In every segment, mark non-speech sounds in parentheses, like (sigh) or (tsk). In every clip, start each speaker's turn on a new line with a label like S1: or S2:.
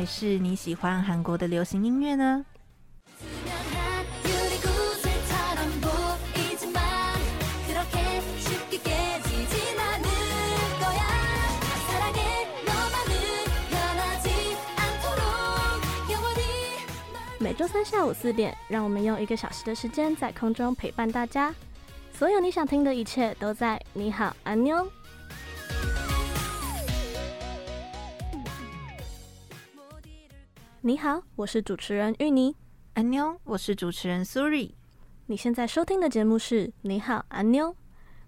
S1: 还是你喜欢韩国的流行音乐呢？
S2: 周三下午四点，让我们用一个小时的时间在空中陪伴大家。所有你想听的一切都在你好，安妞。你好，我是主持人芋泥。
S1: 安妞，我是主持人苏瑞。
S2: 你现在收听的节目是你好，安妞。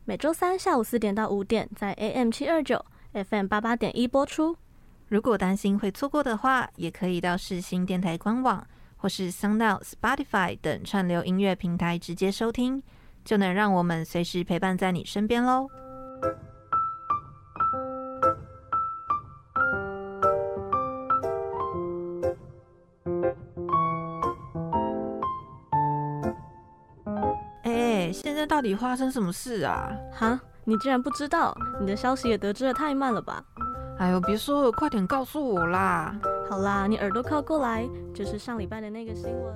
S2: 每周三下午四点到五点，在 AM 七二九 FM 八八点一播出。
S1: 如果担心会错过的话，也可以到世新电台官网或是 SoundOut、Spotify 等串流音乐平台直接收听，就能让我们随时陪伴在你身边喽。现在到底发生什么事啊？
S2: 哈，你竟然不知道？你的消息也得知的太慢了吧？
S1: 哎呦，别说了，快点告诉我啦！
S2: 好啦，你耳朵靠过来，就是上礼拜的那个新闻。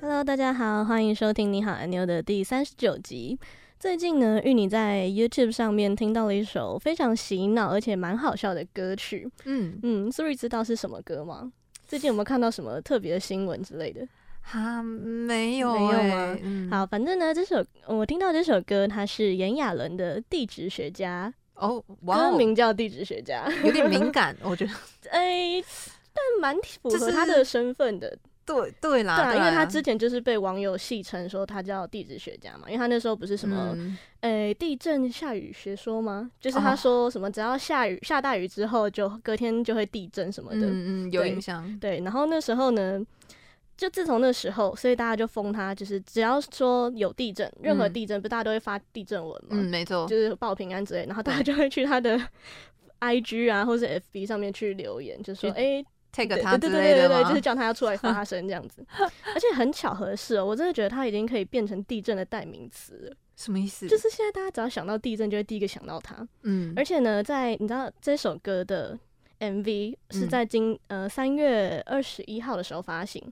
S2: Hello，大家好，欢迎收听《你好，安妞》的第三十九集。最近呢，玉你在 YouTube 上面听到了一首非常洗脑而且蛮好笑的歌曲。嗯嗯，Suri 知道是什么歌吗？最近有没有看到什么特别的新闻之类的？
S1: 哈，没有、欸，
S2: 没有吗？嗯、好，反正呢，这首我听到这首歌，它是炎亚纶的《地质学家》
S1: 哦，
S2: 歌名叫《地质学家》，(laughs)
S1: 有点敏 (laughs) 感，我觉得。(laughs)
S2: 哎，但蛮符合他的身份的。
S1: 对对啦，
S2: 对啊，因为他之前就是被网友戏称说他叫地质学家嘛，因为他那时候不是什么，嗯、诶，地震下雨学说吗？就是他说什么只要下雨、哦、下大雨之后，就隔天就会地震什么的，
S1: 嗯嗯，有印象。
S2: 对，然后那时候呢，就自从那时候，所以大家就封他，就是只要说有地震，任何地震，不大家都会发地震文嘛，
S1: 嗯，没错，
S2: 就是报平安之类，然后大家就会去他的 (laughs) IG 啊，或是 FB 上面去留言，就说哎。
S1: take 他
S2: 对对对对对，就是叫他要出来发 (laughs) 声这样子，而且很巧合的是哦，我真的觉得他已经可以变成地震的代名词了。
S1: 什么意思？
S2: 就是现在大家只要想到地震，就会第一个想到他。嗯，而且呢，在你知道这首歌的 MV 是在今呃三月二十一号的时候发行，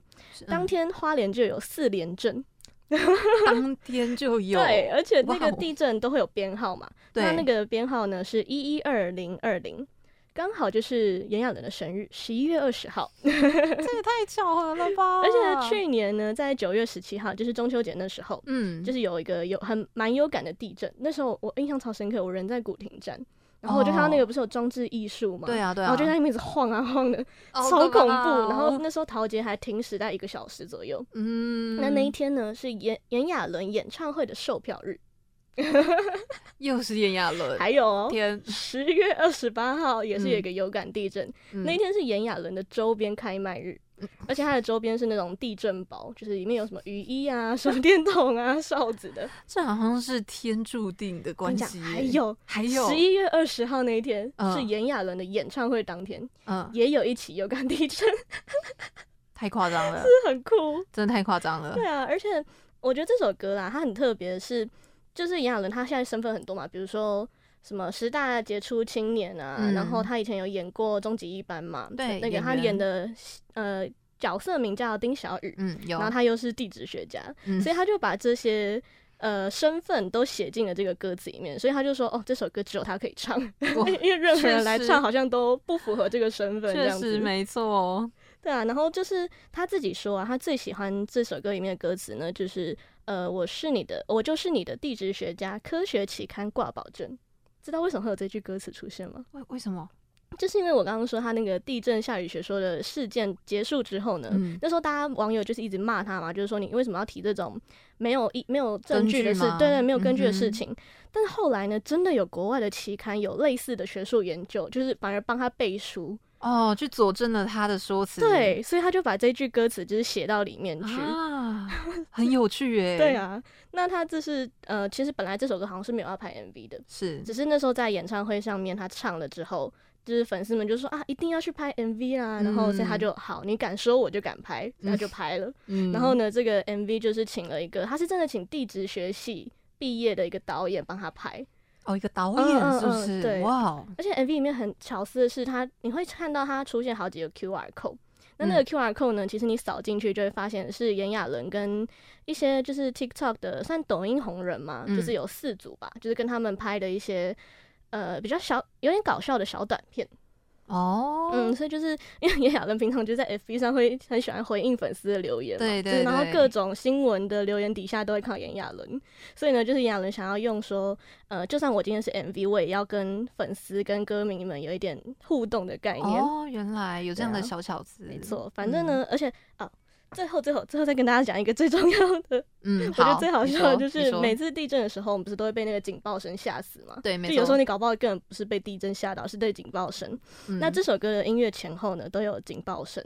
S2: 当天花莲就有四连震 (laughs) (laughs)
S1: 当天就有
S2: 对，而且那个地震都会有编号嘛，那那个编号呢是一一二零二零。刚好就是炎亚纶的生日，十一月二十号，(laughs) 这
S1: 也太巧合了吧！
S2: 而且去年呢，在九月十七号，就是中秋节那时候，嗯，就是有一个有很蛮有感的地震。那时候我印象超深刻，我人在古亭站，然后我就看到那个不是有装置艺术嘛，
S1: 对啊对啊，
S2: 然后就在那边一直晃啊晃的，超恐怖。然后？那时候陶杰还停驶在一个小时左右，嗯，那那一。天呢是炎炎亚纶演唱会的售票日。(laughs)
S1: 又是炎亚纶，
S2: 还有哦，
S1: 天，
S2: 十月二十八号也是有一个有感地震，
S1: 嗯、
S2: 那一天是炎亚纶的周边开卖日，嗯、而且它的周边是那种地震包，就是里面有什么雨衣啊、(laughs) 手电筒啊、(laughs) 哨子的，
S1: 这好像是天注定的关系。
S2: 还有，还有，十一月二十号那一天、嗯、是炎亚纶的演唱会当天，嗯，也有一起有感地震，(laughs)
S1: 太夸张了，
S2: 是，是很酷，
S1: 真的太夸张了。
S2: 对啊，而且我觉得这首歌啦，它很特别的是。就是炎亚纶，他现在身份很多嘛，比如说什么十大杰出青年啊，嗯、然后他以前有演过终极一班嘛，
S1: 对，
S2: 那个他演的呃角色名叫丁小雨，嗯，有，然后他又是地质学家，嗯、所以他就把这些呃身份都写进了这个歌词里面，所以他就说哦，这首歌只有他可以唱，(laughs) 因为任何人来唱好像都不符合这个身份，这样子，
S1: 确实。没错，
S2: 对啊，然后就是他自己说啊，他最喜欢这首歌里面的歌词呢，就是。呃，我是你的，我就是你的地质学家，科学期刊挂保证，知道为什么会有这句歌词出现吗？
S1: 为为什么？
S2: 就是因为我刚刚说他那个地震下雨学说的事件结束之后呢，嗯、那时候大家网友就是一直骂他嘛，就是说你为什么要提这种没有一没有证据的事？对对，没有根据的事情。嗯、但是后来呢，真的有国外的期刊有类似的学术研究，就是反而帮他背书
S1: 哦，去佐证了他的说辞。
S2: 对，所以他就把这句歌词就是写到里面去
S1: 啊，(laughs) 很有趣耶。
S2: 对啊，那他这是呃，其实本来这首歌好像是没有要拍 MV 的，
S1: 是，
S2: 只是那时候在演唱会上面他唱了之后。就是粉丝们就说啊，一定要去拍 MV 啦，然后所以他就好，你敢说我就敢拍，他就拍了。嗯、然后呢，这个 MV 就是请了一个，他是真的请地质学系毕业的一个导演帮他拍。
S1: 哦，一个导演是不是？嗯嗯嗯、对，哇！
S2: 而且 MV 里面很巧思的是，他你会看到他出现好几个 QR code。那那个 QR code 呢，其实你扫进去就会发现是炎亚纶跟一些就是 TikTok 的算抖音红人嘛，嗯、就是有四组吧，就是跟他们拍的一些。呃，比较小，有点搞笑的小短片
S1: 哦，
S2: 嗯，所以就是因为炎亚纶平常就在 FB 上会很喜欢回应粉丝的留言嘛，
S1: 对对，对，
S2: 然后各种新闻的留言底下都会看到炎亚纶，所以呢，就是炎亚纶想要用说，呃，就算我今天是 MV，我也要跟粉丝跟歌迷们有一点互动的概念。
S1: 哦，原来有这样的小巧思，
S2: 没错，反正呢，嗯、而且啊。最后，最后，最后再跟大家讲一个最重要的。嗯，(laughs) 我觉得最好笑的就是每次地震的时候，我们不是都会被那个警报声吓死吗？
S1: 对，没错。
S2: 就有时候你搞不好根本不是被地震吓到，是对警报声。嗯、那这首歌的音乐前后呢，都有警报声。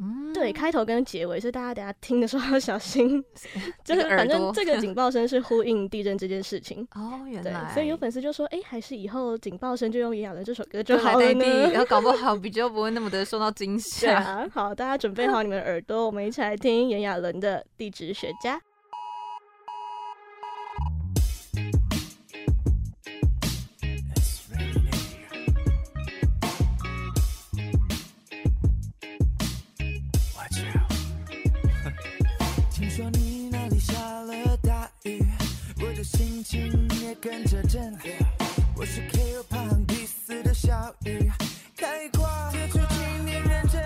S2: 嗯，对，开头跟结尾，所以大家等下听的时候要小心。(laughs) (laughs) 就是反正这个 (laughs) 警报声是呼应地震这件事情。
S1: 哦，原来。
S2: 所以有粉丝就说：“哎、欸，还是以后警报声就用炎亚纶这首歌就好了呢。”
S1: 然后搞不好比较不会那么的受到惊
S2: 吓。啊，好，大家准备好你们的耳朵，我们一起来听炎亚纶的《地质学家》。
S3: 心情也跟着震。我是 K O p 第四的小鱼，开挂，结局请你认真。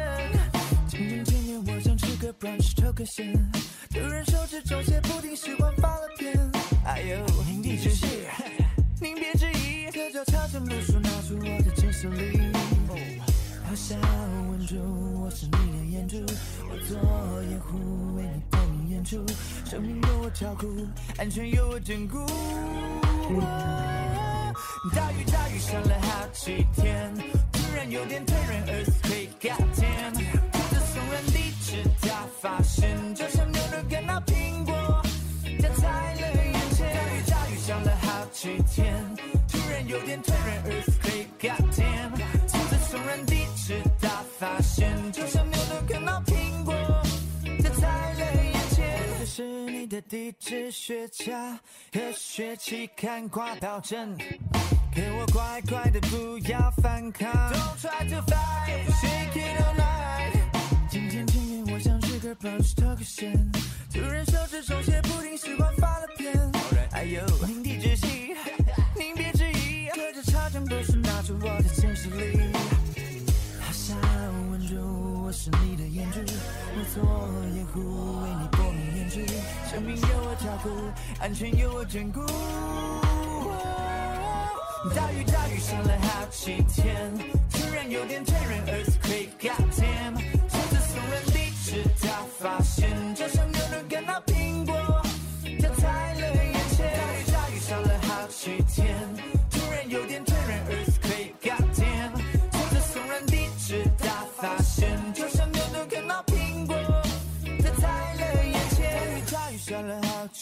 S3: 今天见面，我想吃个 brunch，抽个烟。突然手指皱些不停，时光发了癫。哎呦，您的确是，您别质疑。可就悄悄露出，拿出我的真实力。好想稳住，我是你的。生命由我照顾，安全由我眷顾。大雨大雨下了好几天，突然有点突然 earthquake God damn，兔子松软地质大发现，就像牛顿看到苹果，它在了眼前。大雨大雨下了好几天，突然有点突然 earthquake God damn，兔子松软地质大发现，就像牛顿看到苹，是你的地质学家，和学期刊挂保证。给我乖乖的，不要反抗。Don't try to fight, shake it all night。今天前面我像是个 punch 脱个线，突然手指中写不停时光发了癫。哎呦，您的仔细，您别质疑，隔着超声波是拿出我的真实力。好想稳住，我是你的眼珠，我做掩护，为你生命由我照顾，安全由我眷顾。大雨大雨下了好几天，突然有点突然 earthquake God damn，车子松软地质大发现，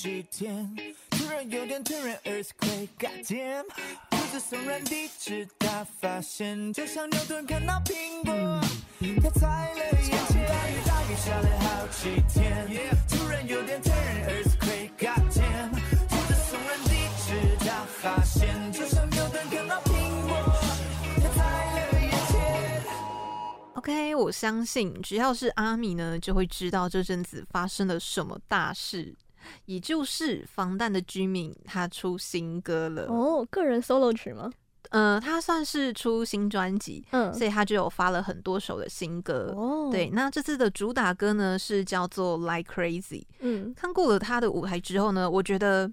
S3: 几天，突然有点突然 earthquake God damn。这松软地质大发现，就像牛顿看到苹果，他在了眼前。大雨大雨下了好几天，突然有点突然 earthquake God damn。这松软地质大发现，就像牛顿看到苹果，它在了眼前。
S1: OK，我相信只要是阿米呢，就会知道这阵子发生了什么大事。也就是防弹的居民，他出新歌了
S2: 哦，个人 solo 曲吗？
S1: 呃，他算是出新专辑，嗯，所以他就有发了很多首的新歌哦。对，那这次的主打歌呢是叫做《Like Crazy》。嗯，看过了他的舞台之后呢，我觉得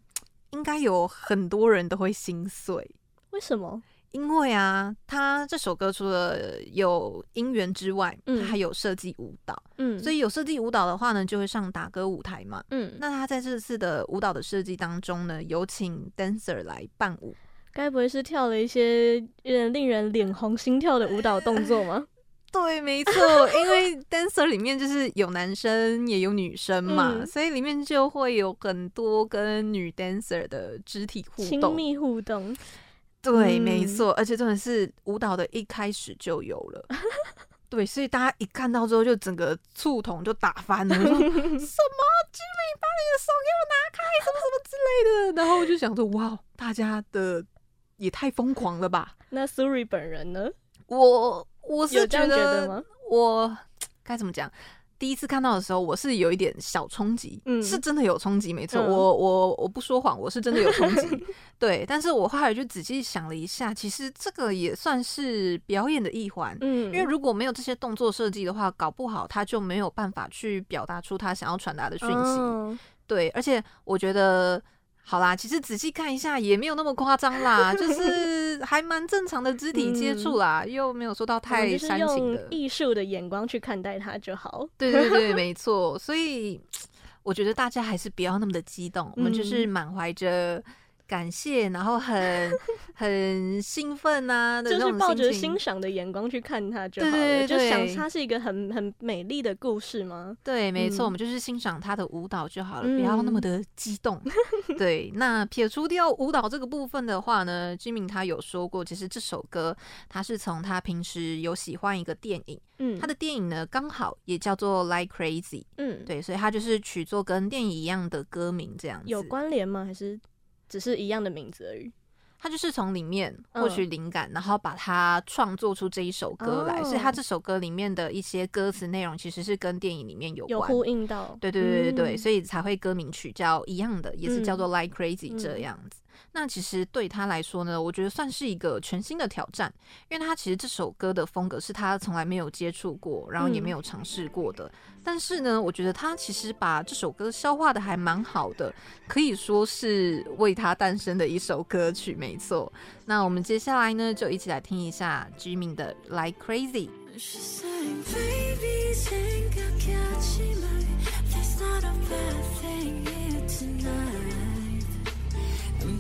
S1: 应该有很多人都会心碎。
S2: 为什么？
S1: 因为啊，他这首歌除了有音源之外，嗯，他还有设计舞蹈，嗯，所以有设计舞蹈的话呢，就会上打歌舞台嘛，嗯，那他在这次的舞蹈的设计当中呢，有请 dancer 来伴舞，
S2: 该不会是跳了一些令人脸红心跳的舞蹈动作吗？(laughs)
S1: 对，没错，因为 dancer 里面就是有男生也有女生嘛，嗯，所以里面就会有很多跟女 dancer 的肢体互动、
S2: 亲密互动。
S1: 对，没错，而且真的是舞蹈的一开始就有了，对，所以大家一看到之后就整个醋桶就打翻了，说 (laughs) 什么 Jimmy 把你的手给我拿开，什么什么之类的，然后我就想说，哇，大家的也太疯狂了吧？(laughs)
S2: 那 Suri 本人呢？
S1: 我我是觉得，我 (tsk) 该怎么讲？第一次看到的时候，我是有一点小冲击，嗯，是真的有冲击，没错，嗯，我我我不说谎，我是真的有冲击，(laughs) 对。但是我后来就仔细想了一下，其实这个也算是表演的一环，嗯，因为如果没有这些动作设计的话，搞不好他就没有办法去表达出他想要传达的讯息，哦，对。而且我觉得。好啦，其实仔细看一下也没有那么夸张啦，就 (laughs) 是还蛮正常的肢体接触啦，嗯，又没有说到太煽情的。
S2: 艺术的眼光去看待它就好。
S1: 对对对，没 (laughs) 错。所以我觉得大家还是不要那么的激动，嗯，我们就是满怀着。感谢，然后很 (laughs) 很兴奋呐、啊，
S2: 就是抱着欣赏的眼光去看它就好了，就想它是一个很很美丽的故事吗？
S1: 对，没错，嗯、我们就是欣赏他的舞蹈就好了，嗯、不要那么的激动。(laughs) 对，那撇除掉舞蹈这个部分的话呢，Jimin 他有说过，其实这首歌他是从他平时有喜欢一个电影，嗯，他的电影呢刚好也叫做 Like Crazy，嗯，对，所以他就是取作跟电影一样的歌名，这样子
S2: 有关联吗？还是？只是一样的名字而已，
S1: 他就是从里面获取灵感，嗯，然后把它创作出这一首歌来，哦，所以他这首歌里面的一些歌词内容其实是跟电影里面有关，
S2: 有呼应到，
S1: 对对对对对，嗯，所以才会歌名取叫一样的，也是叫做 Like Crazy 这样子。那其实对他来说呢，我觉得算是一个全新的挑战，因为他其实这首歌的风格是他从来没有接触过，然后也没有尝试过的，但是呢，我觉得他其实把这首歌消化的还蛮好的，可以说是为他诞生的一首歌曲，没错。那我们接下来呢，就一起来听一下 Jimmy 的 Like Crazy。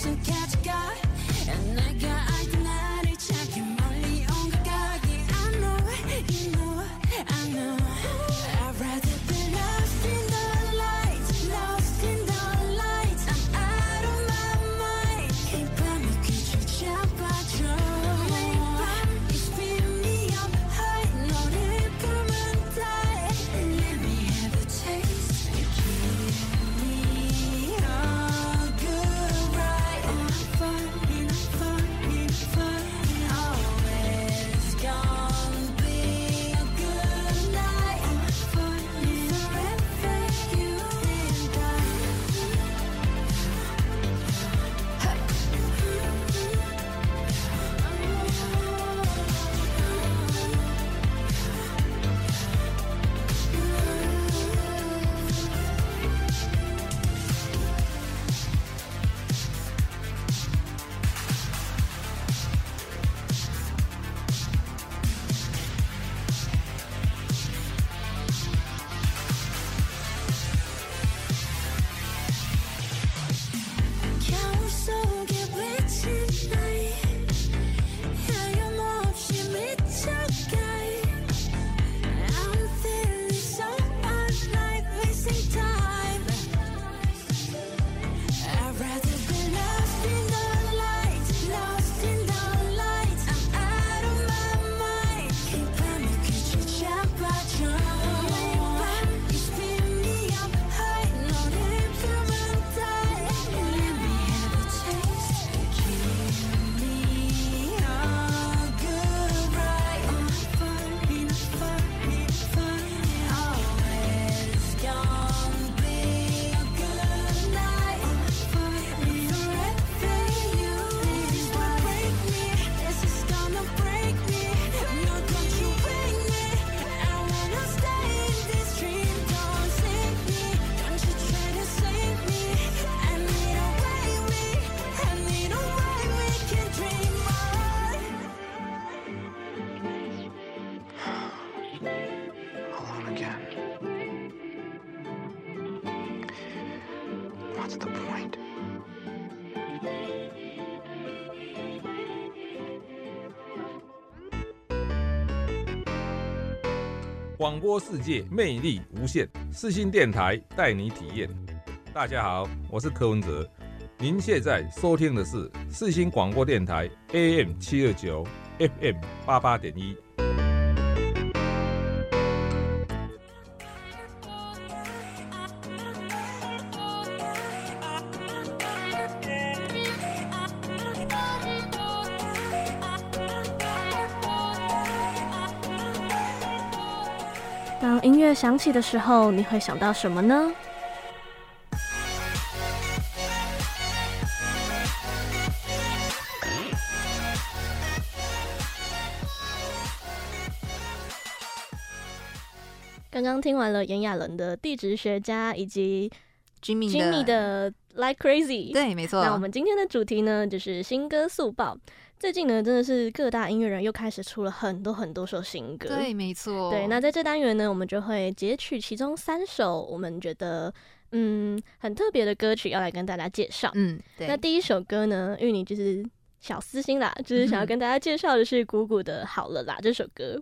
S4: So catch God, and I got. 广播世界魅力无限，四新电台带你体验。大家好，我是柯文哲。您现在收听的是四新广播电台 AM 七二九 FM 八八点一。
S2: 乐响起的时候，你会想到什么呢？刚刚听完了炎亚纶的地质学家以及 Jimmy 的 Like Crazy，
S1: 对，没错。
S2: 那我们今天的主题呢，就是新歌速报。最近呢，真的是各大音乐人又开始出了很多很多首新歌。
S1: 对，没错。
S2: 对，那在这单元呢，我们就会截取其中三首我们觉得嗯很特别的歌曲，要来跟大家介绍。
S1: 嗯，对。
S2: 那第一首歌呢，因为你就是小私心啦，就是想要跟大家介绍的是鼓鼓的《好了啦》这首歌。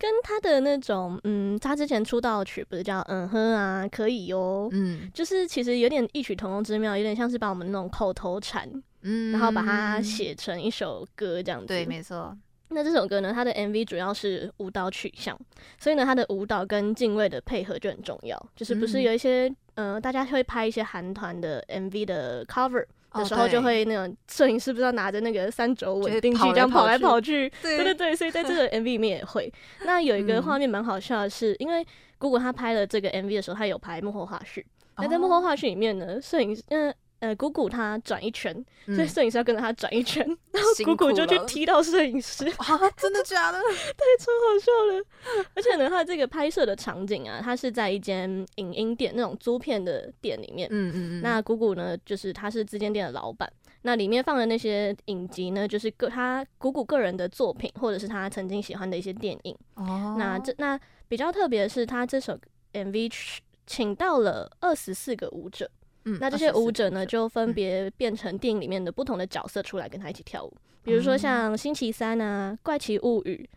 S2: 跟他的那种，嗯，他之前出道曲不是叫嗯哼啊，可以哟，嗯，就是其实有点异曲同工之妙，有点像是把我们那种口头禅，嗯，然后把它写成一首歌这样子。
S1: 对，没错。
S2: 那这首歌呢，它的 MV 主要是舞蹈取向，所以呢，它的舞蹈跟敬畏的配合就很重要。就是不是有一些，嗯、呃，大家会拍一些韩团的 MV 的 cover。的时候就会那种摄影师不知道拿着那个三轴稳定器这样跑来跑去，(laughs) 对对对，所以在这个 (laughs) MV 里面也会。那有一个画面蛮好笑的是，因为姑姑她拍了这个 MV 的时候，她有拍幕后花絮。那在幕后花絮里面呢，摄影嗯。呃，鼓鼓他转一圈，所以摄影师要跟着他转一圈，嗯、然后鼓鼓就去踢到摄影师。(laughs)
S1: 啊，真的假的？(laughs)
S2: 对，超好笑的。而且呢，他这个拍摄的场景啊，他是在一间影音店那种租片的店里面。嗯嗯嗯。那鼓鼓呢，就是他是这间店的老板。那里面放的那些影集呢，就是个他鼓鼓个人的作品，或者是他曾经喜欢的一些电影。哦。那这那比较特别的是，他这首 MV 请到了二十四个舞者。嗯，那这些舞者呢，就分别变成电影里面的不同的角色出来跟他一起跳舞，嗯、比如说像星期三啊、怪奇物语、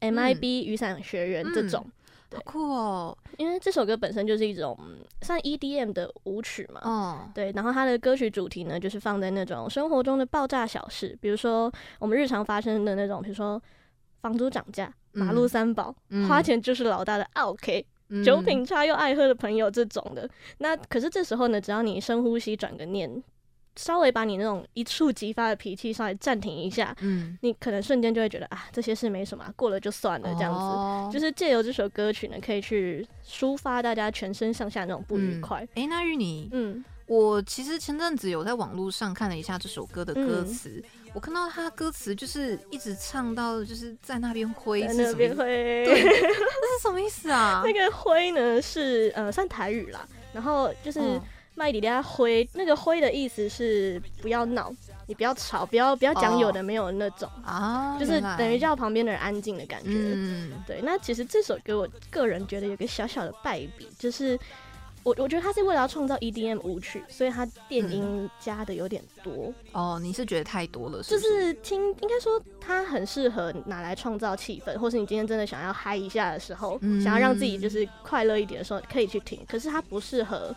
S2: MIB 雨伞学员这种，
S1: 好酷哦！
S2: 因为这首歌本身就是一种算 EDM 的舞曲嘛，哦，对，然后它的歌曲主题呢，就是放在那种生活中的爆炸小事，比如说我们日常发生的那种，比如说房租涨价、马路三宝、嗯、花钱就是老大的 OK。酒品差又爱喝的朋友，这种的，那可是这时候呢，只要你深呼吸，转个念，稍微把你那种一触即发的脾气稍微暂停一下，嗯，你可能瞬间就会觉得啊，这些事没什么，过了就算了，这样子，哦、就是借由这首歌曲呢，可以去抒发大家全身上下那种不愉快。
S1: 哎、嗯欸，那玉你，嗯。我其实前阵子有在网络上看了一下这首歌的歌词，嗯、我看到他歌词就是一直唱到就是在那边挥，
S2: 在那边挥，
S1: 对，这是什么意思啊？(laughs)
S2: 那个挥呢是呃算台语啦，然后就是麦迪亚挥，那个挥的意思是不要闹，你不要吵，不要不要讲有的没有的那种啊，就是等于叫旁边的人安静的感觉。嗯，对。那其实这首歌我个人觉得有个小小的败笔，就是。我我觉得他是为了要创造 EDM 舞曲，所以他电音加的有点多。
S1: 嗯、哦，你是觉得太多了是是？
S2: 就是听，应该说它很适合拿来创造气氛，或是你今天真的想要嗨一下的时候，嗯、想要让自己就是快乐一点的时候，可以去听。可是它不适合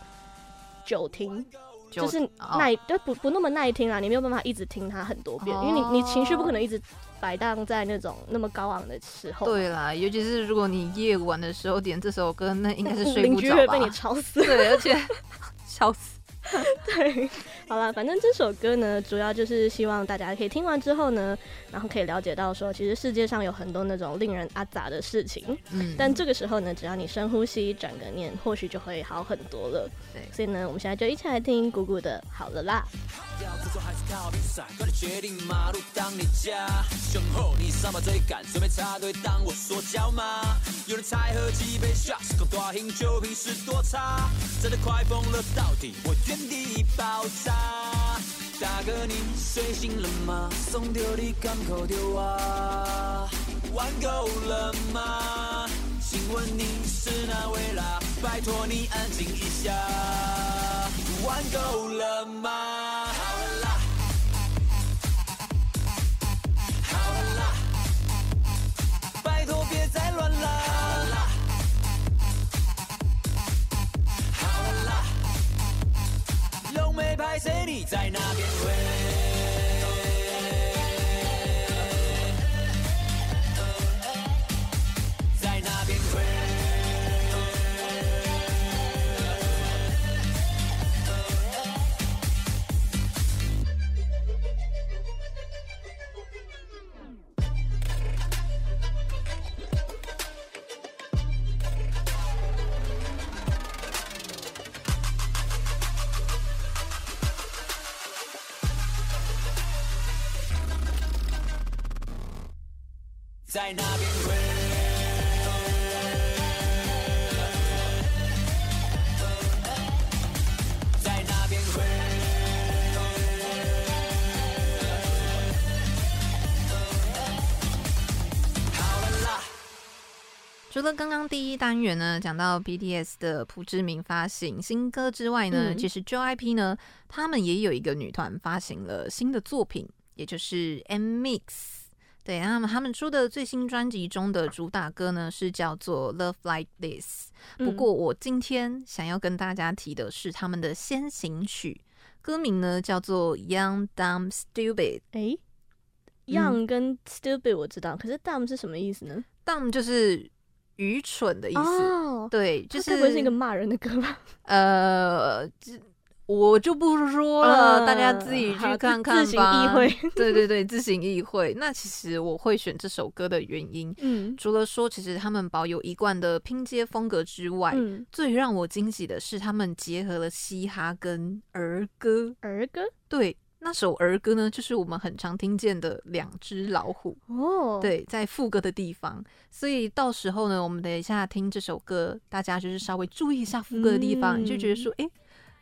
S2: 久听，就，就是耐，就、哦、不不那么耐听啦。你没有办法一直听它很多遍，哦、因为你你情绪不可能一直。摆荡在那种那么高昂的时候，
S1: 对啦，尤其是如果你夜晚的时候点这首歌，那应该是 (laughs) 睡不着吧？邻居
S2: 会被你吵死。
S1: 对，而且 (laughs) 笑死。(laughs)
S2: 对，好了，反正这首歌呢，主要就是希望大家可以听完之后呢，然后可以了解到说，其实世界上有很多那种令人阿杂的事情。嗯。但这个时候呢，只要你深呼吸，转个念，或许就会好很多了。对。所以呢，我们现在就一起来听姑姑的《好了啦》。
S3: 地爆炸，大哥你睡醒了吗？送掉你敢扣掉啊？玩够了吗？请问你是哪位啦？拜托你安静一下。玩够了吗？好了啦，好了啦，拜托别再乱拍谁？你在那
S1: 边？喂。刚刚第一单元呢，讲到 BTS 的朴智明发行新歌之外呢，嗯、其实 JYP 呢，他们也有一个女团发行了新的作品，也就是 M-MIX。对，那么他们出的最新专辑中的主打歌呢，是叫做 Love Like This。不过我今天想要跟大家提的是他们的先行曲，歌名呢叫做 Young Dumb Stupid。哎
S2: ，Young 跟 Stupid 我知道，嗯、可是 Dumb 是什么意思呢
S1: ？Dumb 就是。愚蠢的意思，oh, 对，就是
S2: 会不会是一个骂人的歌吧？
S1: 呃，我就不说了，uh, 大家自己去看看吧。
S2: 自行意会，
S1: 对对对，自行意会。那其实我会选这首歌的原因，嗯，除了说其实他们保有一贯的拼接风格之外，嗯，最让我惊喜的是他们结合了嘻哈跟儿歌。
S2: 儿歌，
S1: 对。那首儿歌呢，就是我们很常听见的《两只老虎》哦，对，在副歌的地方。所以到时候呢，我们等一下听这首歌，大家就是稍微注意一下副歌的地方，嗯、你就觉得说，哎、欸，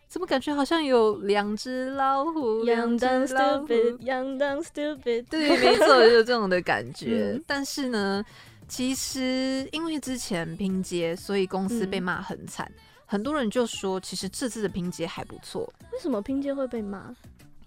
S1: 怎么感觉好像有两只老虎
S2: ？Young dumb stupid, young dumb stupid。
S1: 对，没错，就是这种的感 (laughs) 觉。嗯、但是呢，其实因为之前拼接，所以公司被骂很惨。嗯、很多人就说，其实这次的拼接还不错。
S2: 为什么拼接会被骂？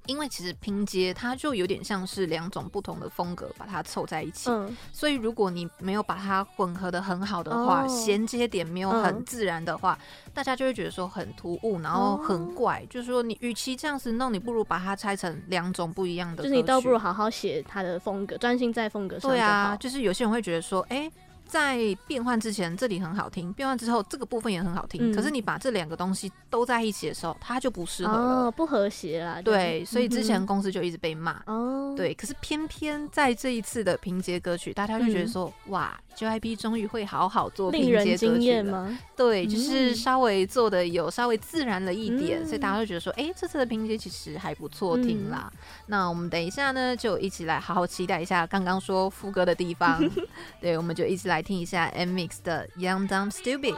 S1: 因为其实拼接它就有点像是两种不同的风格把它凑在一起，嗯、所以如果你没有把它混合的很好的话，衔、哦、接点没有很自然的话，嗯、大家就会觉得说很突兀，然后很怪。哦、就是说你与其这样子弄，你不如把它拆成两种不一样的。
S2: 就是你倒不如好好写它的风格，专心在风格上。
S1: 对啊，就是有些人会觉得说，哎、欸。在变换之前，这里很好听；变换之后，这个部分也很好听。嗯、可是你把这两个东西都在一起的时候，它就不适合了，
S2: 哦、不和谐啦。
S1: 对，所以之前公司就一直被骂。哦、嗯，对。可是偏偏在这一次的拼接歌曲，大家就觉得说，嗯、哇，JYP 终于会好好做拼接歌曲了。吗对，就是稍微做的有稍微自然了一点，嗯、所以大家就觉得说，哎、欸，这次的拼接其实还不错听啦。嗯、那我们等一下呢，就一起来好好期待一下刚刚说副歌的地方。(laughs) 对，我们就一起来。来听一下 M-MIX 的 Young Dumb Stupid。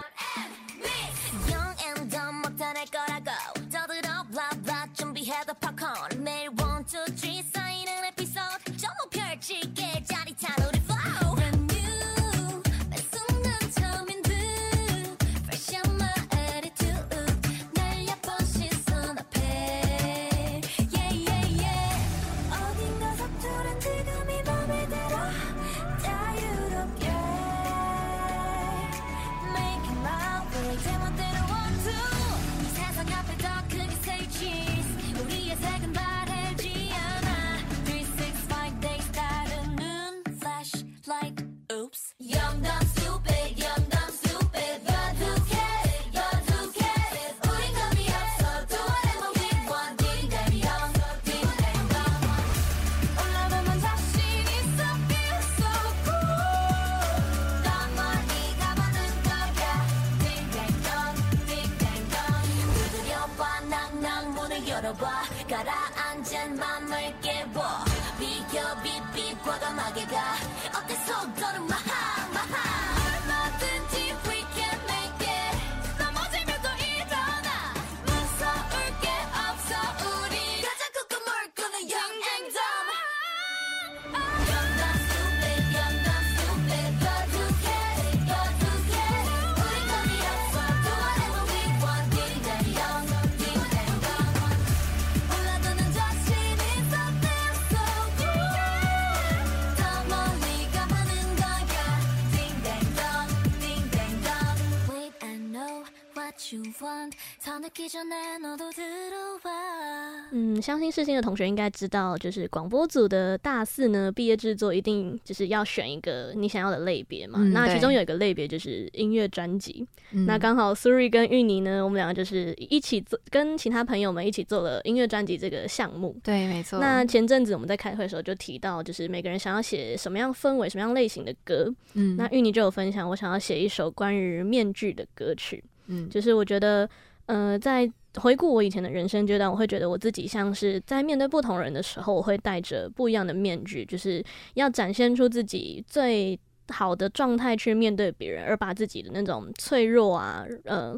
S1: 깨워. 비켜 비 비 과감하게 가.
S2: 어때 속 더는 마 嗯，相信世新的同学应该知道，就是广播组的大四呢，毕业制作一定就是要选一个你想要的类别嘛。嗯、那其中有一个类别就是音乐专辑。嗯、那刚好 Suri 跟芋泥呢，我们两个就是一起做，跟其他朋友们一起做了音乐专辑这个项目。
S1: 对，没错。
S2: 那前阵子我们在开会的时候就提到，就是每个人想要写什么样氛围、什么样类型的歌。嗯，那芋泥就有分享，我想要写一首关于面具的歌曲。嗯，就是我觉得。呃，在回顾我以前的人生阶段，我会觉得我自己像是在面对不同人的时候，我会戴着不一样的面具，就是要展现出自己最好的状态去面对别人，而把自己的那种脆弱啊，呃，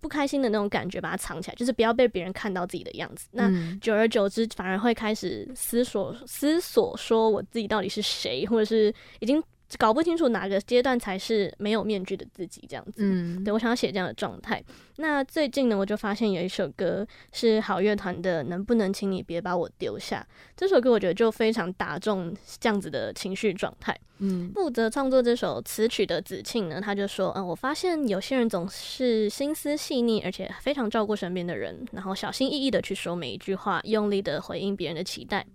S2: 不开心的那种感觉把它藏起来，就是不要被别人看到自己的样子。那久而久之，反而会开始思索思索，说我自己到底是谁，或者是已经。搞不清楚哪个阶段才是没有面具的自己，这样子。嗯，对，我想要写这样的状态。那最近呢，我就发现有一首歌是好乐团的《能不能请你别把我丢下》。这首歌我觉得就非常打中这样子的情绪状态。嗯，负责创作这首词曲的子庆呢，他就说：“嗯，我发现有些人总是心思细腻，而且非常照顾身边的人，然后小心翼翼的去说每一句话，用力的回应别人的期待，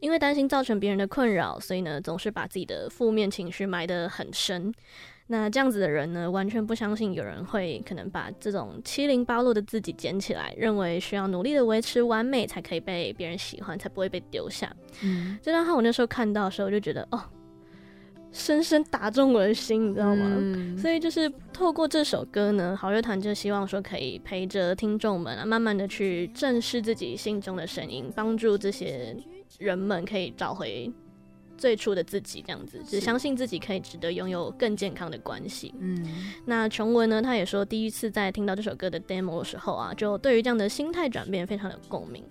S2: 因为担心造成别人的困扰，所以呢，总是把自己的负面情绪埋得很深。那这样子的人呢，完全不相信有人会可能把这种七零八落的自己捡起来，认为需要努力的维持完美才可以被别人喜欢，才不会被丢下。嗯，这段话我那时候看到的时候，我就觉得哦。”深深打中我的心，你知道吗？嗯、所以就是透过这首歌呢，好乐团就希望说可以陪着听众们啊，慢慢的去正视自己心中的声音，帮助这些人们可以找回最初的自己，这样子，只相信自己可以值得拥有更健康的关系。嗯，那琼文呢，他也说第一次在听到这首歌的 demo 的时候啊，就对于这样的心态转变非常有共鸣。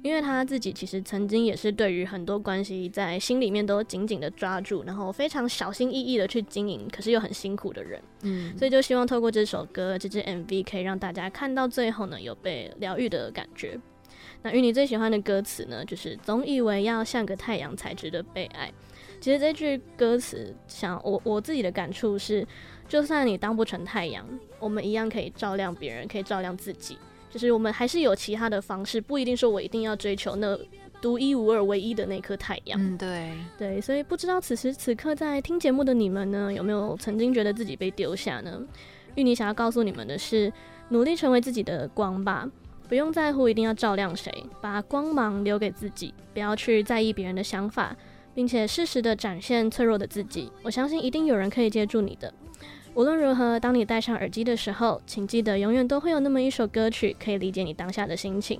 S2: 因为他自己其实曾经也是对于很多关系在心里面都紧紧的抓住，然后非常小心翼翼的去经营，可是又很辛苦的人。嗯，所以就希望透过这首歌、这支 MV，可以让大家看到最后呢，有被疗愈的感觉。那与你最喜欢的歌词呢，就是总以为要像个太阳才值得被爱。其实这句歌词，想我我自己的感触是，就算你当不成太阳，我们一样可以照亮别人，可以照亮自己。就是我们还是有其他的方式，不一定说我一定要追求那独一无二、唯一的那颗太阳。
S1: 嗯，对
S2: 对，所以不知道此时此刻在听节目的你们呢，有没有曾经觉得自己被丢下呢？芋泥想要告诉你们的是，努力成为自己的光吧，不用在乎一定要照亮谁，把光芒留给自己，不要去在意别人的想法，并且适时的展现脆弱的自己。我相信一定有人可以接住你的。无论如何，当你戴上耳机的时候，请记得永远都会有那么一首歌曲可以理解你当下的心情。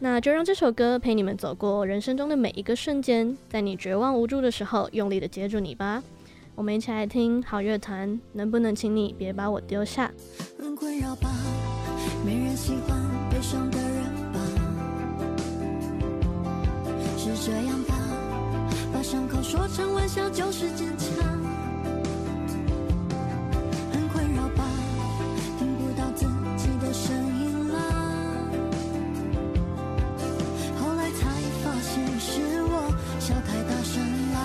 S2: 那就让这首歌陪你们走过人生中的每一个瞬间，在你绝望无助的时候，用力的接住你吧。我们一起来听好乐团，能不能请你别把我丢下？
S5: 很困扰吧，没人喜欢这样吧，把伤口说成玩笑就是坚强。很困扰吧，听不到自己的声音了。后来才发现是我笑太大声了。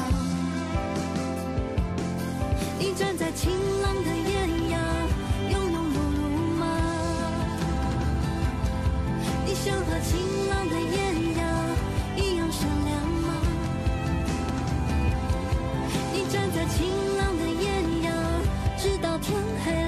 S5: 你站在晴朗的艳阳，庸庸碌碌吗？你像和晴朗的夜。晴朗的艳阳直到天黑。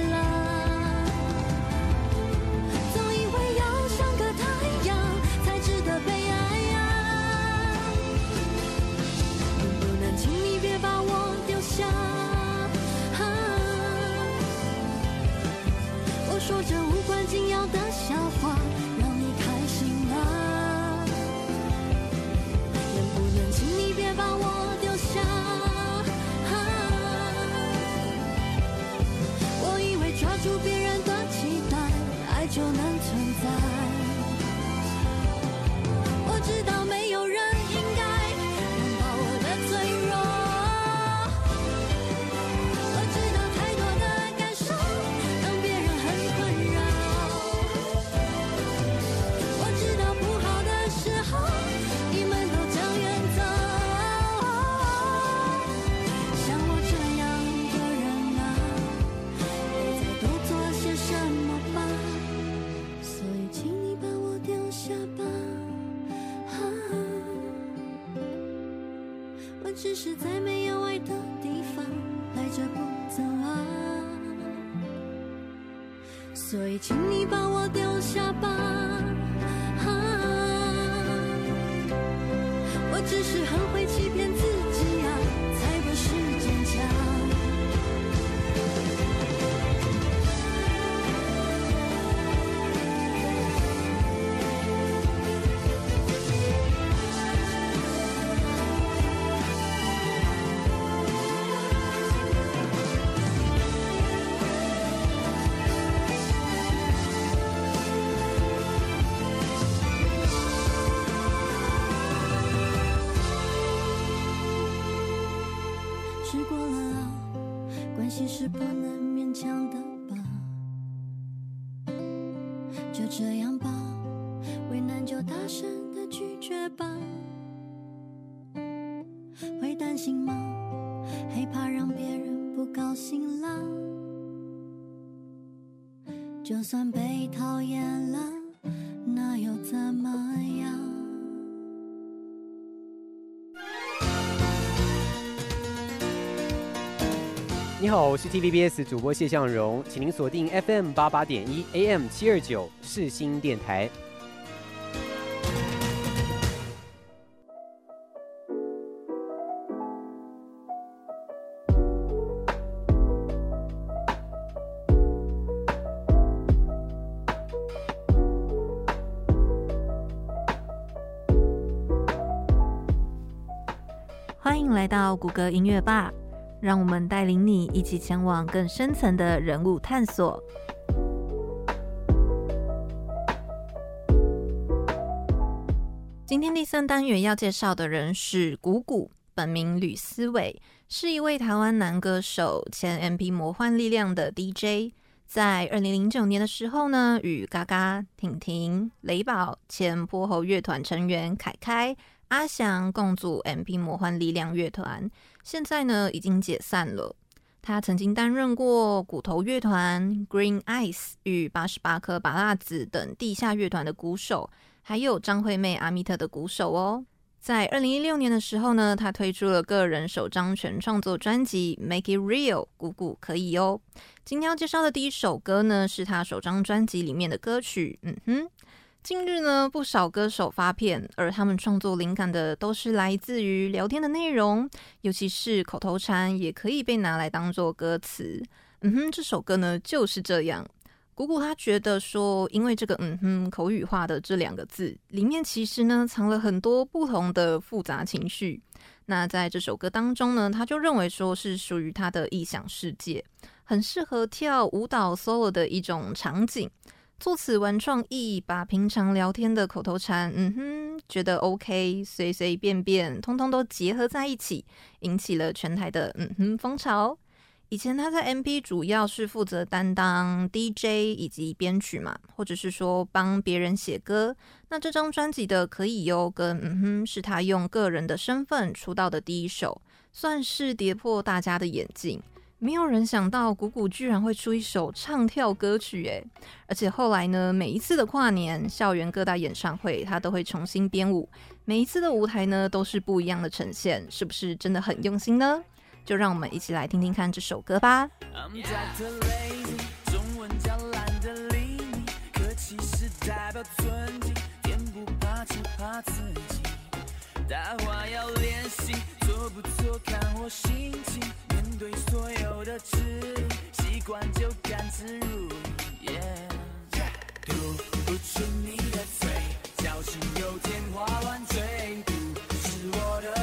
S5: 就算被讨厌了，那又怎么样？
S6: 你好，我是 TVBS 主播谢向荣，请您锁定 FM 八八点一 AM 七二九世新电台。
S1: 谷歌音乐吧，让我们带领你一起前往更深层的人物探索。今天第三单元要介绍的人是谷谷，本名吕思伟，是一位台湾男歌手，前 MP 魔幻力量的 DJ。在二零零九年的时候呢，与嘎嘎、婷婷、雷宝、前泼猴乐团成员凯凯。阿翔共组 MP 魔幻力量乐团，现在呢已经解散了。他曾经担任过骨头乐团、Green Ice 与八十八颗芭乐籽等地下乐团的鼓手，还有张惠妹阿密特的鼓手哦。在二零一六年的时候呢，他推出了个人首张全创作专辑《Make It Real》，鼓鼓可以哦。今天要介绍的第一首歌呢，是他首张专辑里面的歌曲，嗯哼。近日呢，不少歌手发片，而他们创作灵感的都是来自于聊天的内容，尤其是口头禅，也可以被拿来当做歌词。嗯哼，这首歌呢就是这样。谷谷他觉得说，因为这个嗯哼口语化的这两个字里面，其实呢藏了很多不同的复杂情绪。那在这首歌当中呢，他就认为说是属于他的臆想世界，很适合跳舞蹈 solo 的一种场景。作词玩创意，把平常聊天的口头禅，嗯哼，觉得 OK，随随便便，通通都结合在一起，引起了全台的嗯哼风潮。以前他在 MP 主要是负责担当 DJ 以及编曲嘛，或者是说帮别人写歌。那这张专辑的可以哟跟嗯哼，是他用个人的身份出道的第一首，算是跌破大家的眼镜。没有人想到谷谷居然会出一首唱跳歌曲诶，而且后来呢，每一次的跨年、校园各大演唱会，他都会重新编舞，每一次的舞台呢都是不一样的呈现，是不是真的很用心呢？就让我们一起来听听看这首歌吧。大
S3: 话要练习，做不做看我心情对
S1: 所有的吃，习惯就甘之如飴。Yeah. 吐不出你的嘴，小心有天花乱坠。不是我的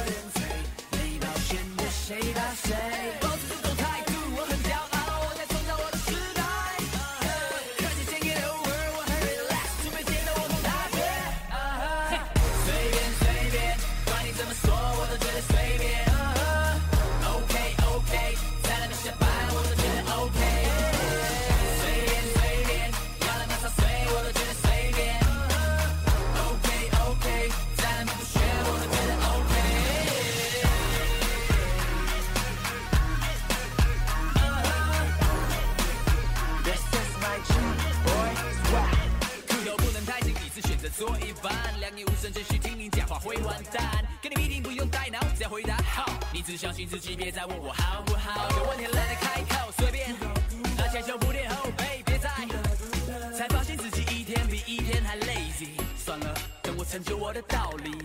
S1: 只需，听你讲话会完蛋。跟你一定不用带脑，只要回答好。你只相信自己，别再问我好不好。有问题懒得开口，随便，而且就不贴后背，别再。才发现自己一天比一天还 lazy。算了，等我成就我的道理。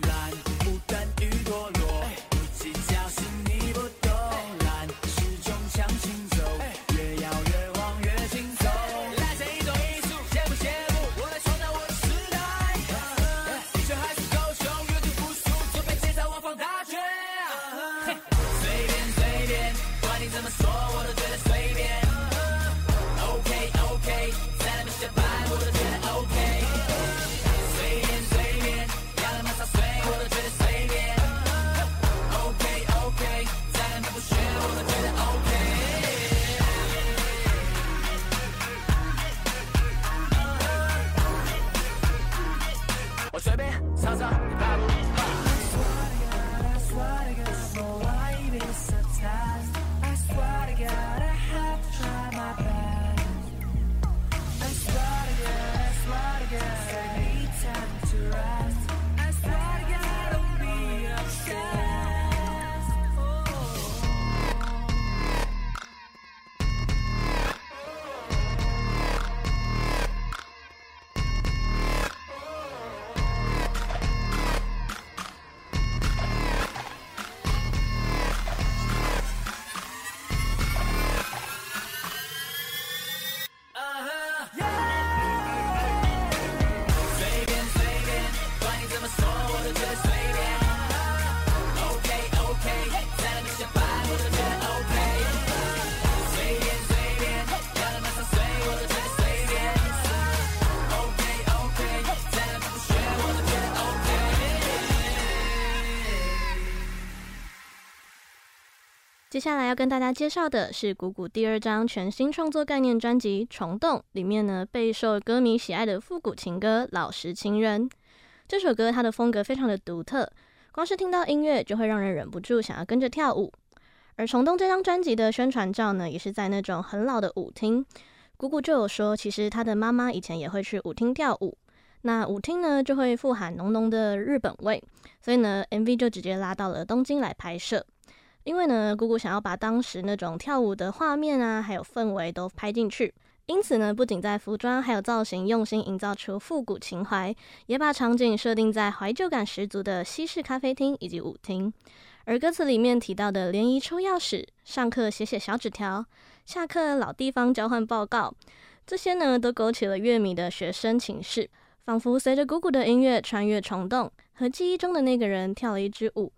S2: 接下来要跟大家介绍的是鼓鼓第二张全新创作概念专辑《虫洞》里面呢，备受歌迷喜爱的复古情歌《老实情人》。这首歌它的风格非常的独特，光是听到音乐就会让人忍不住想要跟着跳舞。而《虫洞》这张专辑的宣传照呢，也是在那种很老的舞厅。鼓鼓就有说，其实他的妈妈以前也会去舞厅跳舞，那舞厅呢就会富含浓浓的日本味，所以呢，MV 就直接拉到了东京来拍摄。因为呢，姑姑想要把当时那种跳舞的画面啊，还有氛围都拍进去，因此呢，不仅在服装还有造型用心营造出复古情怀，也把场景设定在怀旧感十足的西式咖啡厅以及舞厅。而歌词里面提到的联谊抽钥匙、上课写写小纸条、下课老地方交换报告，这些呢，都勾起了乐迷的学生情绪，仿佛随着鼓鼓的音乐穿越虫洞，和记忆中的那个人跳了一支舞。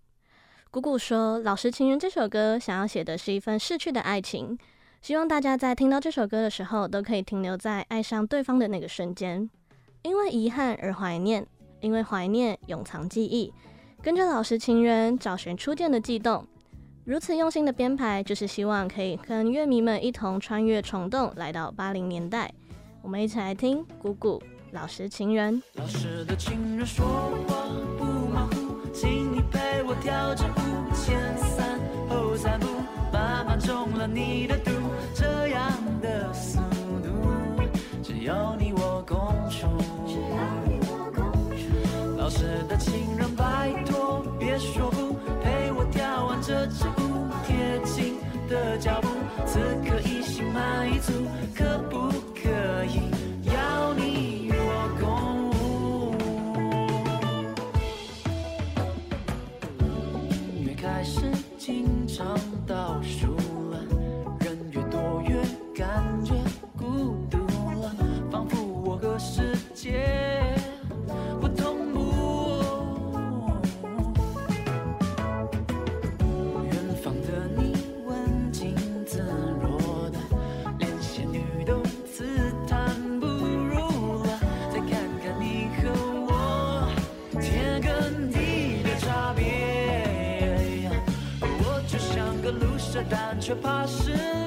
S2: 姑姑说：“老实情人这首歌想要写的是一份逝去的爱情，希望大家在听到这首歌的时候，都可以停留在爱上对方的那个瞬间。因为遗憾而怀念，因为怀念永藏记忆，跟着老实情人找寻初见的悸动。如此用心的编排，就是希望可以跟乐迷们一同穿越虫洞，来到八零年代。我们一起来听姑姑老实情人。
S3: 老实的情人说话不，陪我跳支舞。”前三后三步，慢慢中了你的毒，这样的速度，只有你我共处。老实的情人，拜托别说不，陪我跳完这支舞，贴近的脚步，此刻已心满意足，可不她是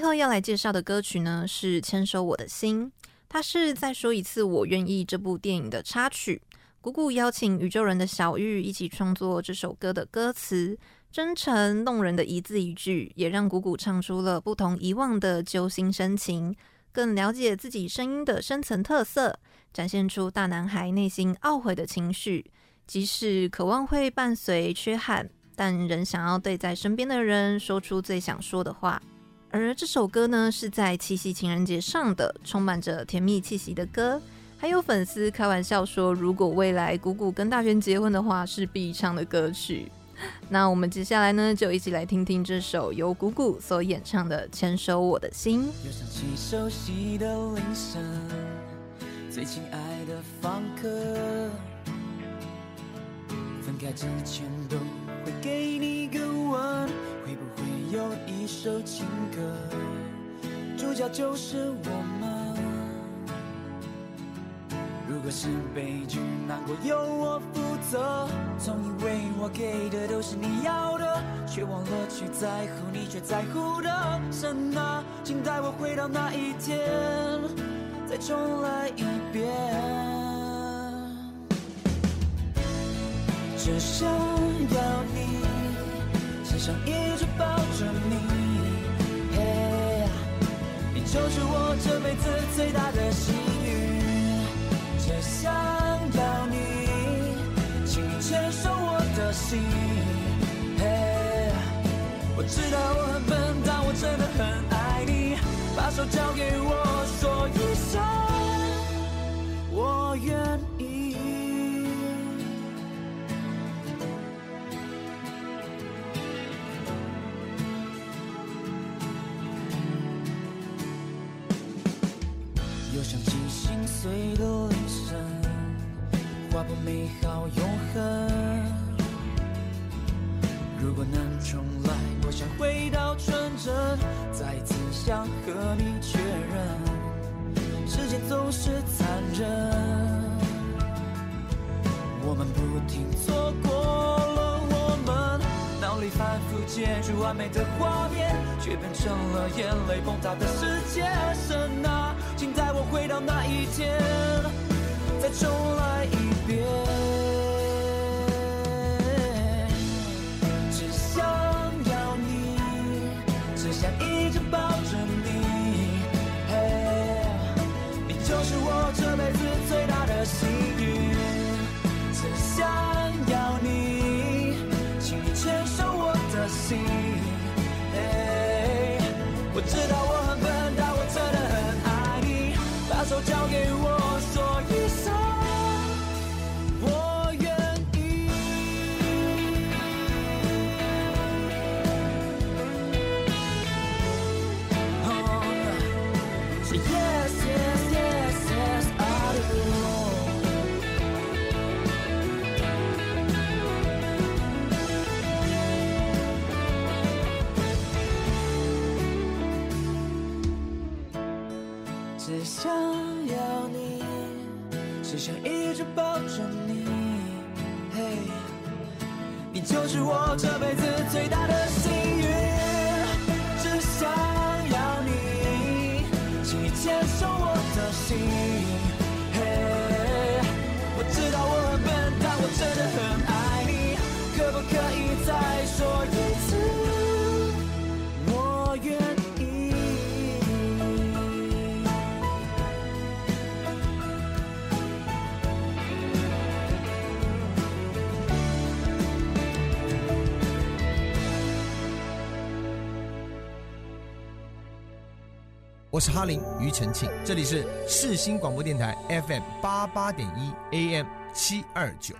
S1: 最后要来介绍的歌曲呢，是《牵手我的心》，它是《再说一次我愿意》这部电影的插曲。鼓鼓邀请宇宙人的小玉一起创作这首歌的歌词，真诚动人的一字一句，也让鼓鼓唱出了不同遗忘的揪心深情，更了解自己声音的深层特色，展现出大男孩内心懊悔的情绪。即使渴望会伴随缺憾，但仍想要对在身边的人说出最想说的话。而这首歌呢，是在七夕情人节上的，充满着甜蜜气息的歌。还有粉丝开玩笑说，如果未来鼓鼓跟大玄结婚的话，是必唱的歌曲。那我们接下来呢，就一起来听听这首由鼓鼓所演唱的《牵手我的心》。
S3: 最亲爱的访客，给你个吻，有一首情歌，主角就是我们？如果是悲剧，难过由我负责。总以为我给的都是你要的，却忘了去在乎你却在乎的。神啊，请带我回到那一天，再重来一遍。只想要你，想一直抱着你。嘿，你就是我这辈子最大的幸运。只想要你，请你牵手我的心。嘿，我知道我很笨，但我真的很爱你。把手交给我，说一声我愿碎的铃声。划破美好永恒。如果能重来，我想回到纯真，再次想和你确认。时间总是残忍，我们不停错过了我们，脑里反复接触完美的画面，却变成了眼泪崩塌的世界。神啊，请带我回到那一天，再重来一遍。只想要你，只想一直抱着你。嘿，你就是我这辈子最大的幸运。只想要你，请你牵手我的心。嘿，我知道我手交我这辈子最大的幸运，只想要你，请你牵手我的心。我
S7: 是哈林庾澄庆，这里是世新广播电台 FM 八八点一 AM 七二九。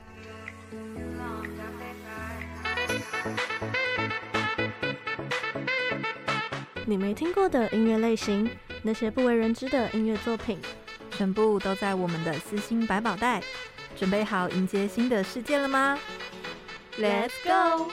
S2: 你没听过的音乐类型，那些不为人知的音乐作品，
S1: 全部都在我们的私心百宝袋。准备好迎接新的世界了吗？Let's go！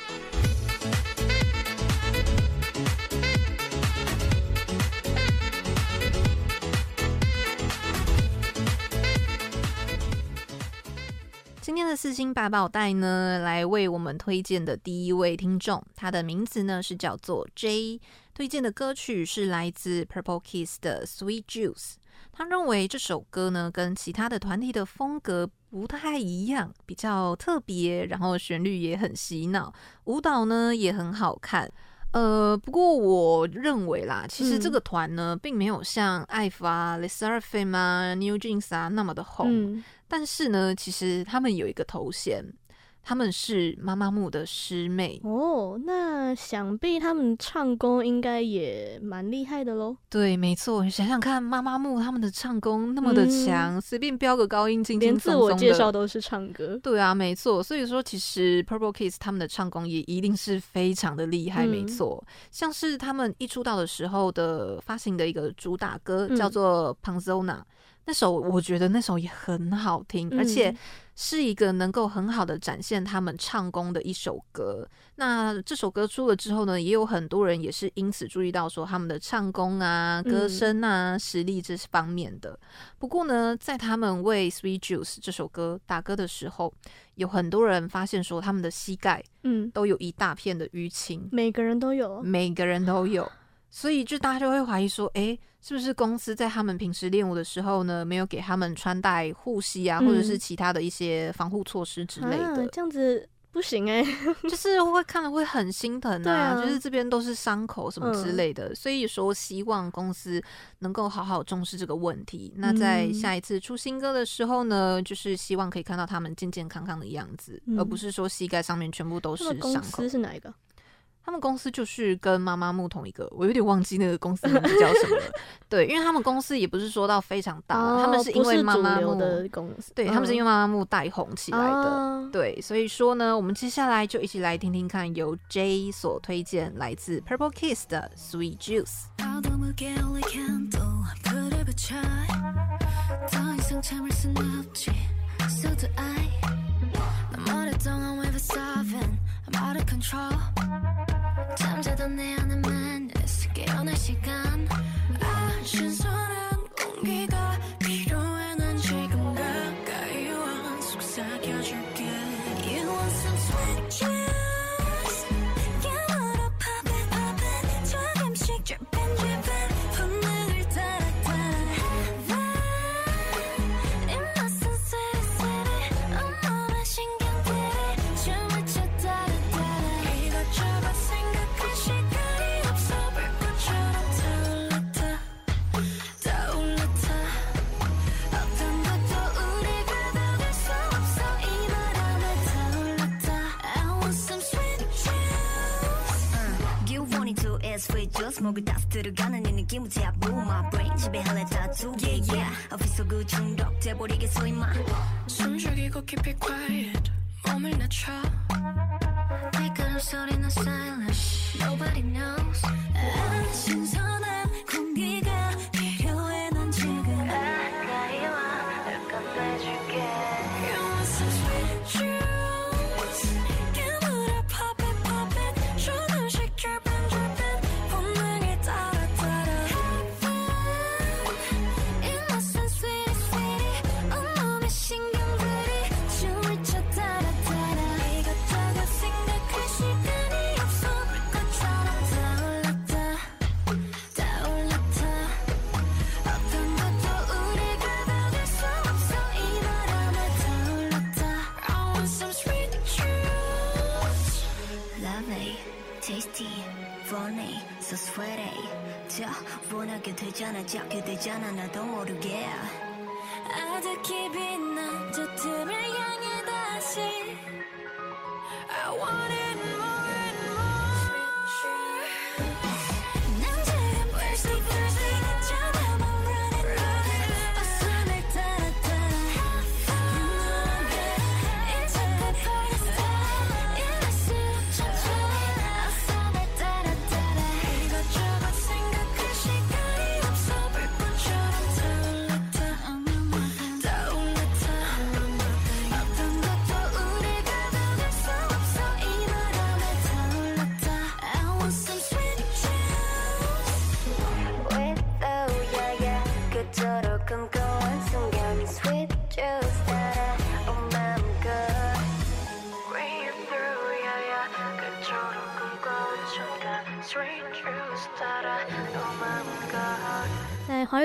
S1: 今天天的四星八宝袋呢，来为我们推荐的第一位听众，他的名字呢是叫做 J，推荐的歌曲是来自 Purple Kiss 的 Sweet Juice。他认为这首歌呢跟其他的团体的风格不太一样，比较特别，然后旋律也很洗脑，舞蹈呢也很好看。呃，不过我认为啦，其实这个团呢，嗯、并没有像 IVE 啊、LE SSERAFIM 啊、NewJeans 啊那么的红，嗯、但是呢，其实他们有一个头衔。他们是妈妈木的师妹
S2: 哦，那想必他们唱功应该也蛮厉害的喽。
S1: 对，没错，想想看，妈妈木他们的唱功那么的强，随、嗯、便飙个高音，轻轻松松的，连
S2: 自我介绍都是唱歌。
S1: 对啊，没错。所以说，其实 Purple Kiss 他们的唱功也一定是非常的厉害，嗯、没错。像是他们一出道的时候的发行的一个主打歌，叫做《Panzona》。那首我觉得那首也很好听，嗯、而且是一个能够很好的展现他们唱功的一首歌。那这首歌出了之后呢，也有很多人也是因此注意到说他们的唱功啊、歌声啊、嗯、实力这方面的。不过呢，在他们为《Sweet Juice》这首歌打歌的时候，有很多人发现说他们的膝盖嗯都有一大片的淤青，
S2: 每个人都有，
S1: 每个人都有。所以就大家就会怀疑说，哎、欸，是不是公司在他们平时练舞的时候呢，没有给他们穿戴护膝啊，嗯、或者是其他的一些防护措施之类的？
S2: 啊、这样子不行哎、欸，(laughs)
S1: 就是会看了会很心疼啊，啊就是这边都是伤口什么之类的。嗯、所以说，希望公司能够好好重视这个问题。那在下一次出新歌的时候呢，就是希望可以看到他们健健康康的样子，嗯、而不是说膝盖上面全部都是伤口。
S2: 公司是哪一个？
S1: 他们公司就是跟妈妈木同一个我有点忘记那个公司名字叫什么了对因为他们公司也不是说到非常大他们是因为妈妈木
S2: 的公司
S1: 对他们是因为妈妈木带红起来的对所以说呢我们接下来就一起来听听看由 j 所推荐来自 purple kiss 的 sweet juice
S2: 잠자던
S8: 내 안에만 깨어날 시간? 아쉬운 손은 공기가
S9: 스모그 다 들어가는 이 느낌은 제압부 My brain. 집에 할래 다투 Yeah yeah. 어피서 그 중독돼버리겠어 임마.
S8: 숨 죽이고 keep it quiet. 몸을 낮춰. 발걸음 소리는 silence. Nobody knows. 아, 신선한
S9: 되잖아 잡게 되잖아 나도 모르게
S8: 아득히 빛난 저 틈을 향해 다시 I want it more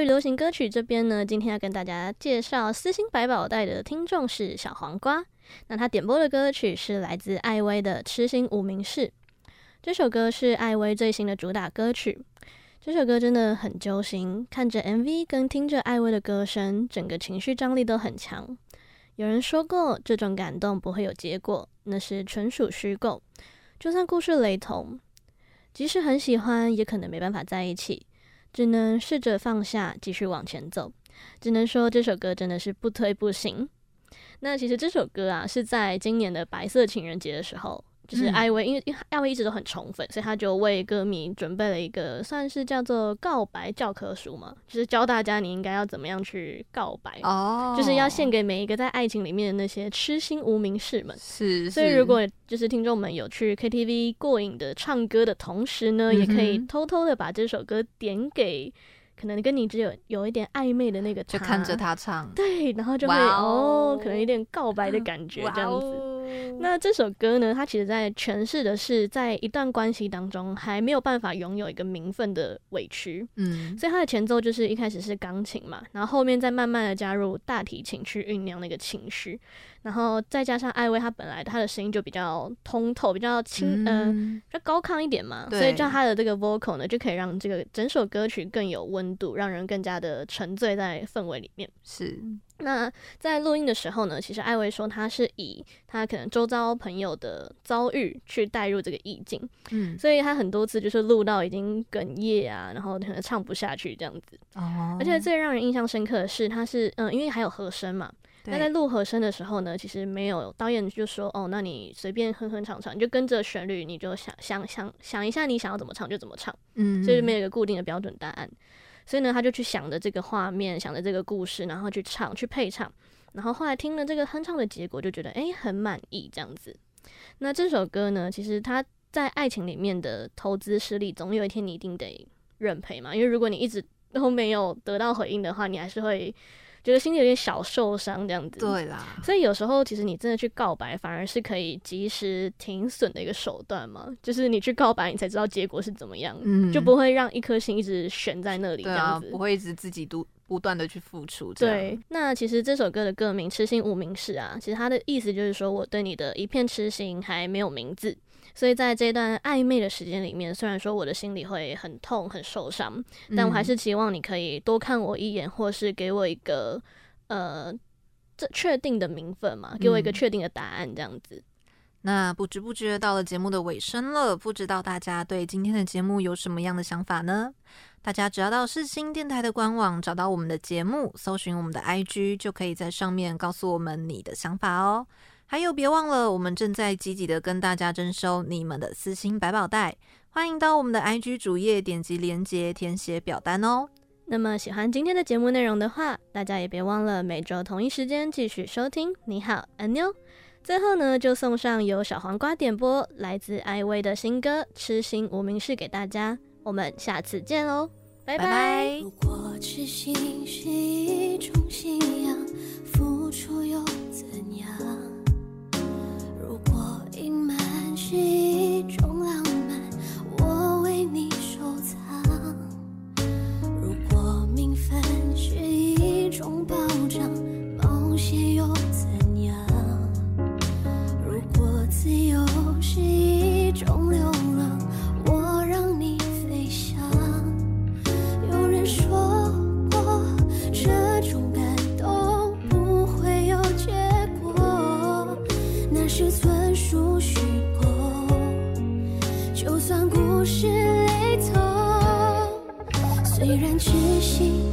S2: 流行歌曲这边呢，今天要跟大家介绍私心百宝袋的听众是小黄瓜。那他点播的歌曲是来自艾薇的《痴心无名氏》。这首歌是艾薇最新的主打歌曲。这首歌真的很揪心，看着 MV 跟听着艾薇的歌声，整个情绪张力都很强。有人说过，这种感动不会有结果，那是纯属虚构。就算故事雷同，即使很喜欢，也可能没办法在一起，只能试着放下，继续往前走。只能说这首歌真的是不推不行。那其实这首歌啊，是在今年的白色情人节的时候。就是艾薇，因为因为艾薇一直都很宠粉，所以他就为歌迷准备了一个算是叫做告白教科书嘛，就是教大家你应该要怎么样去告白哦，就是要献给每一个在爱情里面的那些痴心无名氏们。是，是，所以如果就是听众们有去 KTV 过瘾的唱歌的同时呢，嗯、也可以偷偷的把这首歌点给。可能跟你只有有一点暧昧的那个，
S1: 就看着他唱，
S2: 对，然后就会哦，可能有点告白的感 (laughs) 觉这样子。那这首歌呢，它其实在诠释的是在一段关系当中还没有办法拥有一个名分的委屈，嗯，所以它的前奏就是一开始是钢琴嘛，然后后面再慢慢的加入大提琴去酝酿那个情绪。然后再加上艾薇，她本来她的声音就比较通透，比较轻，嗯，就、呃、高亢一点嘛，所以叫她的这个 vocal 呢，就可以让这个整首歌曲更有温度，让人更加的沉醉在氛围里面。是。那在录音的时候呢，其实艾薇说她是以她可能周遭朋友的遭遇去带入这个意境，嗯，所以她很多次就是录到已经哽咽啊，然后可能唱不下去这样子。哦。而且最让人印象深刻的是，她是嗯，因为还有和声嘛。那在录和声的时候呢，其实没有导演就说哦，那你随便哼哼唱唱，你就跟着旋律，你就想想想想一下你想要怎么唱就怎么唱，嗯，所以没有一个固定的标准答案。所以呢，他就去想着这个画面，想着这个故事，然后去唱，去配唱。然后后来听了这个哼唱的结果，就觉得诶，很满意这样子。那这首歌呢，其实他在爱情里面的投资失利，总有一天你一定得认赔嘛，因为如果你一直都没有得到回应的话，你还是会。觉得心里有点小受伤，这样子。对啦。所以有时候，其实你真的去告白，反而是可以及时停损的一个手段嘛。就是你去告白，你才知道结果是怎么样，嗯，就不会让一颗心一直悬在那里，这样子。
S1: 不会一直自己都不断的去付出。
S2: 对。那其实这首歌的歌名《痴心无名氏》啊，其实它的意思就是说我对你的一片痴心还没有名字。所以在这段暧昧的时间里面，虽然说我的心里会很痛、很受伤，但我还是期望你可以多看我一眼，或是给我一个呃这确定的名分嘛，给我一个确定的答案，这样子。嗯。
S1: 那不知不觉到了节目的尾声了，不知道大家对今天的节目有什么样的想法呢？大家只要到世新电台的官网找到我们的节目，搜寻我们的 IG，就可以在上面告诉我们你的想法哦。还有，别忘了，我们正在积极的跟大家征收你们的私心百宝袋，欢迎到我们的 IG 主页点击链接填写表单哦。
S2: 那么喜欢今天的节目内容的话，大家也别忘了每周同一时间继续收听。你好，安妞。最后呢，就送上由小黄瓜点播来自艾薇的新歌《痴心无名氏》给大家。我们下次见喽，拜拜。如果痴心是一种信仰，付出又怎是一种浪漫，我为你收藏。如果名分是一种保障，冒险又痴心。